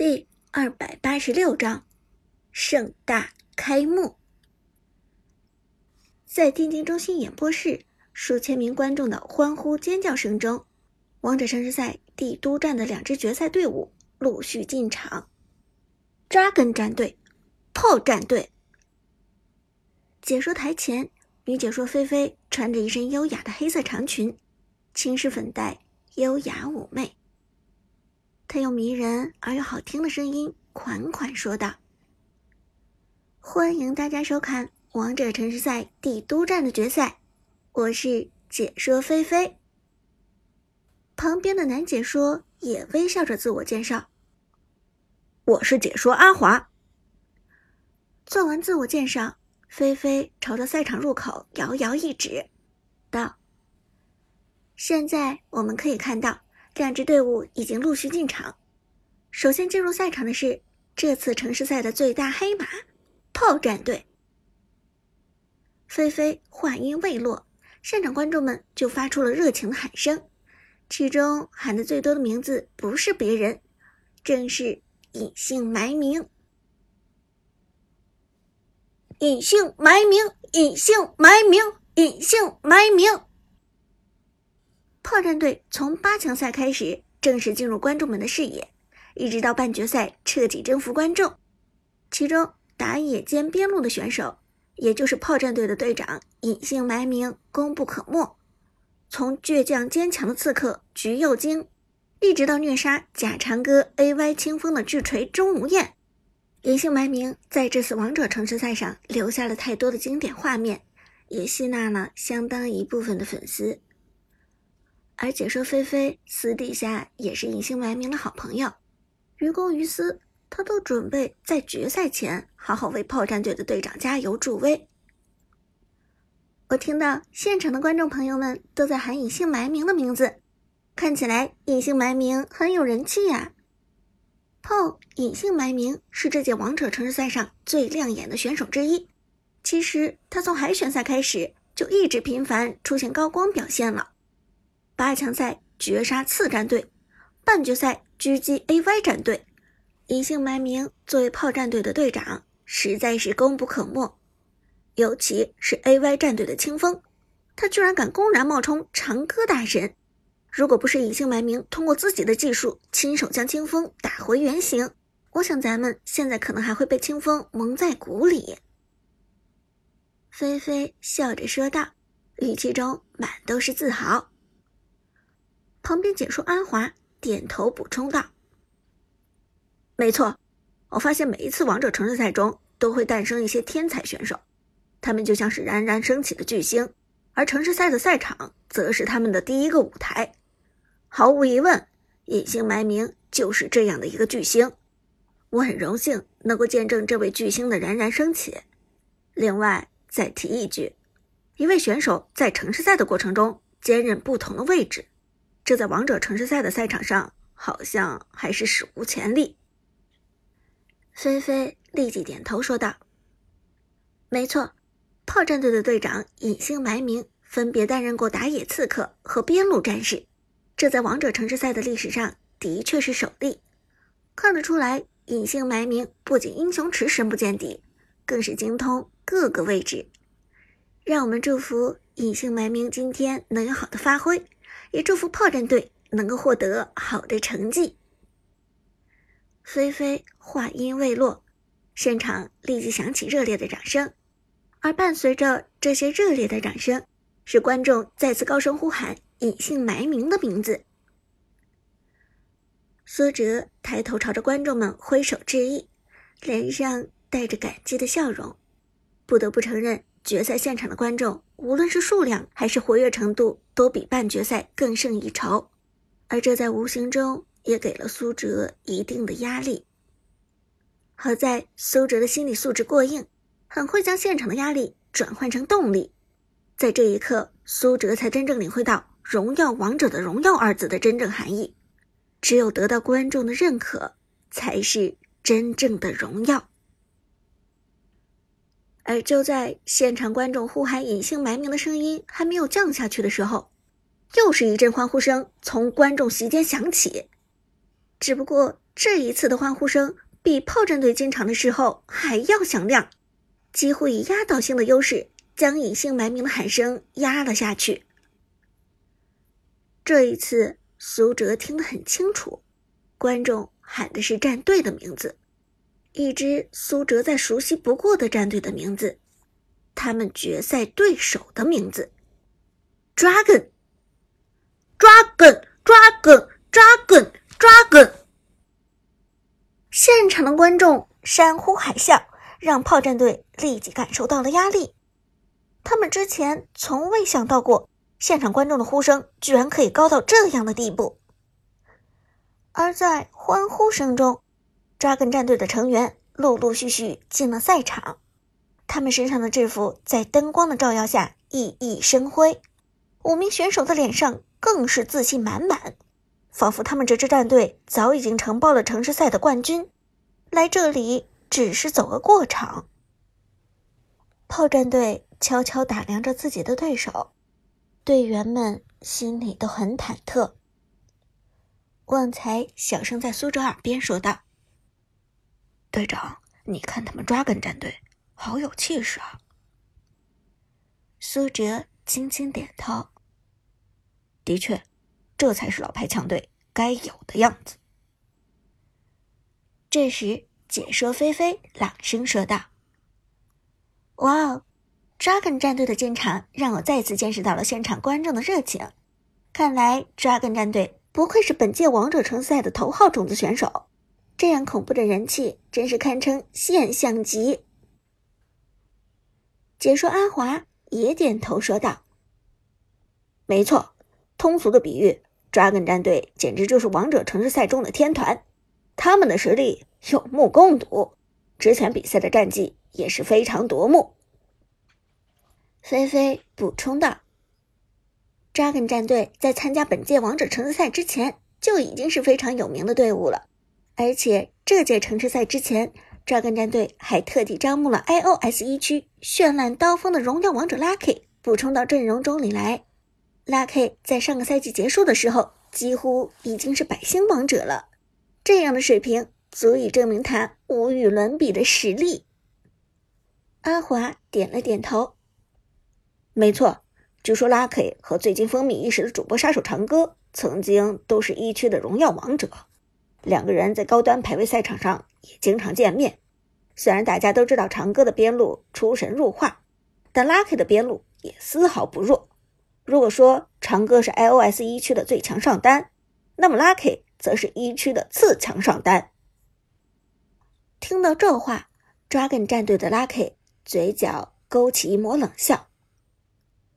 第二百八十六章盛大开幕。在电竞中心演播室，数千名观众的欢呼尖叫声中，王者城市赛帝都站的两支决赛队伍陆续进场。扎根战队、炮战队。解说台前，女解说菲菲穿着一身优雅的黑色长裙，轻施粉黛，优雅妩媚。他用迷人而又好听的声音款款说道：“欢迎大家收看《王者城市赛》帝都站的决赛，我是解说菲菲。”旁边的男解说也微笑着自我介绍：“我是解说阿华。”做完自我介绍，菲菲朝着赛场入口遥遥一指，道：“现在我们可以看到。”两支队伍已经陆续进场。首先进入赛场的是这次城市赛的最大黑马——炮战队。菲菲话音未落，现场观众们就发出了热情的喊声，其中喊的最多的名字不是别人，正是隐姓埋名。隐姓埋名，隐姓埋名，隐姓埋名。炮战队从八强赛开始正式进入观众们的视野，一直到半决赛彻底征服观众。其中打野兼边路的选手，也就是炮战队的队长，隐姓埋名，功不可没。从倔强坚强的刺客橘右京，一直到虐杀假长歌 AY 清风的巨锤钟无艳，隐姓埋名在这次王者城市赛上留下了太多的经典画面，也吸纳了相当一部分的粉丝。而解说菲菲私底下也是隐姓埋名的好朋友，于公于私，他都准备在决赛前好好为炮战队的队长加油助威。我听到现场的观众朋友们都在喊隐姓埋名的名字，看起来隐姓埋名很有人气呀。炮隐姓埋名是这届王者城市赛上最亮眼的选手之一，其实他从海选赛开始就一直频繁出现高光表现了。八强赛绝杀次战队，半决赛狙击 AY 战队，隐姓埋名作为炮战队的队长，实在是功不可没。尤其是 AY 战队的清风，他居然敢公然冒充长歌大神。如果不是隐姓埋名通过自己的技术亲手将清风打回原形，我想咱们现在可能还会被清风蒙在鼓里。菲菲笑着说道，语气中满都是自豪。旁边解说安华点头补充道：“没错，我发现每一次王者城市赛中都会诞生一些天才选手，他们就像是冉冉升起的巨星，而城市赛的赛场则是他们的第一个舞台。毫无疑问，隐姓埋名就是这样的一个巨星。我很荣幸能够见证这位巨星的冉冉升起。另外，再提一句，一位选手在城市赛的过程中兼任不同的位置。”这在王者城市赛的赛场上，好像还是史无前例。菲菲立即点头说道：“没错，炮战队的队长隐姓埋名，分别担任过打野刺客和边路战士，这在王者城市赛的历史上的确是首例。看得出来，隐姓埋名不仅英雄池深不见底，更是精通各个位置。让我们祝福隐姓埋名今天能有好的发挥。”也祝福炮战队能够获得好的成绩。菲菲话音未落，现场立即响起热烈的掌声，而伴随着这些热烈的掌声，是观众再次高声呼喊隐姓埋名的名字。苏哲抬头朝着观众们挥手致意，脸上带着感激的笑容。不得不承认，决赛现场的观众。无论是数量还是活跃程度，都比半决赛更胜一筹，而这在无形中也给了苏哲一定的压力。好在苏哲的心理素质过硬，很会将现场的压力转换成动力。在这一刻，苏哲才真正领会到“荣耀王者”的“荣耀”二字的真正含义。只有得到观众的认可，才是真正的荣耀。而就在现场观众呼喊隐姓埋名的声音还没有降下去的时候，又是一阵欢呼声从观众席间响起。只不过这一次的欢呼声比炮战队进场的时候还要响亮，几乎以压倒性的优势将隐姓埋名的喊声压了下去。这一次，苏哲听得很清楚，观众喊的是战队的名字，一支苏哲再熟悉不过的战队的名字，他们决赛对手的名字，Dragon，Dragon，Dragon，Dragon，Dragon。现场的观众山呼海啸，让炮战队立即感受到了压力。他们之前从未想到过。现场观众的呼声居然可以高到这样的地步，而在欢呼声中，Dragon 战队的成员陆陆续续进了赛场，他们身上的制服在灯光的照耀下熠熠生辉，五名选手的脸上更是自信满满，仿佛他们这支战队早已经承包了城市赛的冠军，来这里只是走个过场。炮战队悄悄打量着自己的对手。队员们心里都很忐忑。旺财小声在苏哲耳边说道：“队长，你看他们抓根战队，好有气势啊。”苏哲轻轻点头：“的确，这才是老牌强队该有的样子。”这时，解说菲菲朗声说道：“哇哦！” Dragon 战队的进场让我再次见识到了现场观众的热情。看来 Dragon 战队不愧是本届王者城赛的头号种子选手，这样恐怖的人气真是堪称现象级。解说阿华也点头说道：“没错，通俗的比喻，Dragon 战队简直就是王者城市赛中的天团，他们的实力有目共睹，之前比赛的战绩也是非常夺目。”菲菲补充道：“Dragon 战队在参加本届王者城市赛之前就已经是非常有名的队伍了，而且这届城市赛之前，Dragon 战队还特地招募了 iOS 一区绚烂刀锋的荣耀王者 Lucky 补充到阵容中里来。Lucky 在上个赛季结束的时候几乎已经是百星王者了，这样的水平足以证明他无与伦比的实力。”阿华点了点头。没错，据说 Lucky 和最近风靡一时的主播杀手长歌曾经都是一区的荣耀王者，两个人在高端排位赛场上也经常见面。虽然大家都知道长歌的边路出神入化，但 Lucky 的边路也丝毫不弱。如果说长歌是 iOS 一区的最强上单，那么 Lucky 则是一区的次强上单。听到这话，Dragon 战队的 Lucky 嘴角勾起一抹冷笑。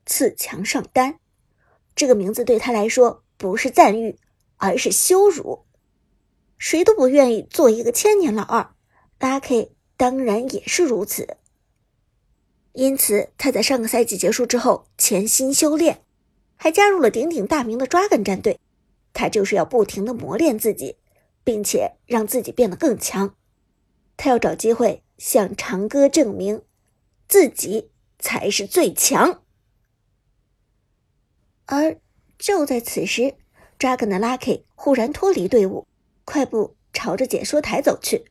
次强上单，这个名字对他来说不是赞誉，而是羞辱。谁都不愿意做一个千年老二，Lucky 当然也是如此。因此，他在上个赛季结束之后潜心修炼，还加入了鼎鼎大名的 Dragon 战队。他就是要不停的磨练自己，并且让自己变得更强。他要找机会向长歌证明，自己才是最强。而就在此时，Dragon 的 Lucky 忽然脱离队伍，快步朝着解说台走去。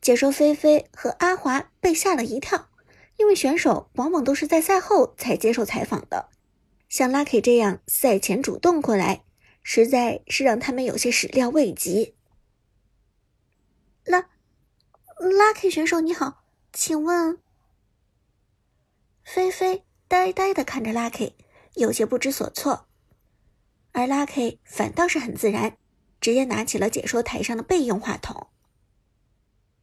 解说菲菲和阿华被吓了一跳，因为选手往往都是在赛后才接受采访的，像 Lucky 这样赛前主动过来，实在是让他们有些始料未及。L Lucky 选手你好，请问？菲菲呆呆的看着 Lucky。有些不知所措，而 Lucky 反倒是很自然，直接拿起了解说台上的备用话筒。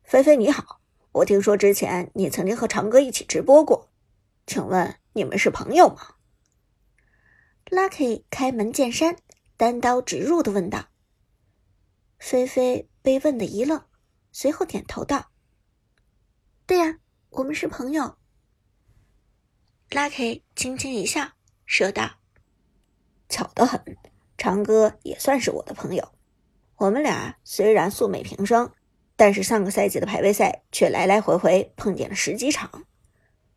菲菲你好，我听说之前你曾经和长哥一起直播过，请问你们是朋友吗？Lucky 开门见山、单刀直入的问道。菲菲被问的一愣，随后点头道：“对呀，我们是朋友。”Lucky 轻轻一笑。说道：“巧得很，长歌也算是我的朋友。我们俩虽然素昧平生，但是上个赛季的排位赛却来来回回碰见了十几场。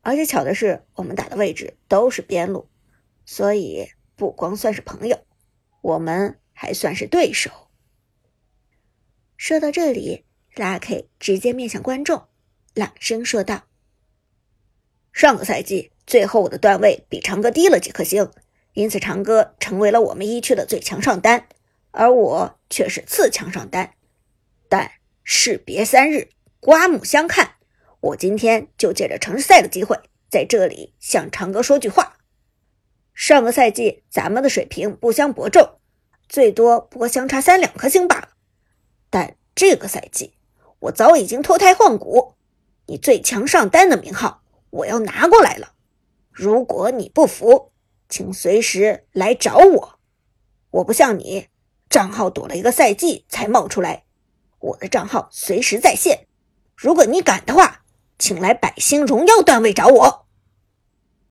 而且巧的是，我们打的位置都是边路，所以不光算是朋友，我们还算是对手。”说到这里，拉 K 直接面向观众，朗声说道：“上个赛季最后我的段位比长哥低了几颗星，因此长哥成为了我们一区的最强上单，而我却是次强上单。但士别三日，刮目相看，我今天就借着城市赛的机会，在这里向长哥说句话。上个赛季咱们的水平不相伯仲，最多不过相差三两颗星罢了。”但这个赛季，我早已经脱胎换骨，你最强上单的名号我要拿过来了。如果你不服，请随时来找我。我不像你，账号躲了一个赛季才冒出来，我的账号随时在线。如果你敢的话，请来百星荣耀段位找我。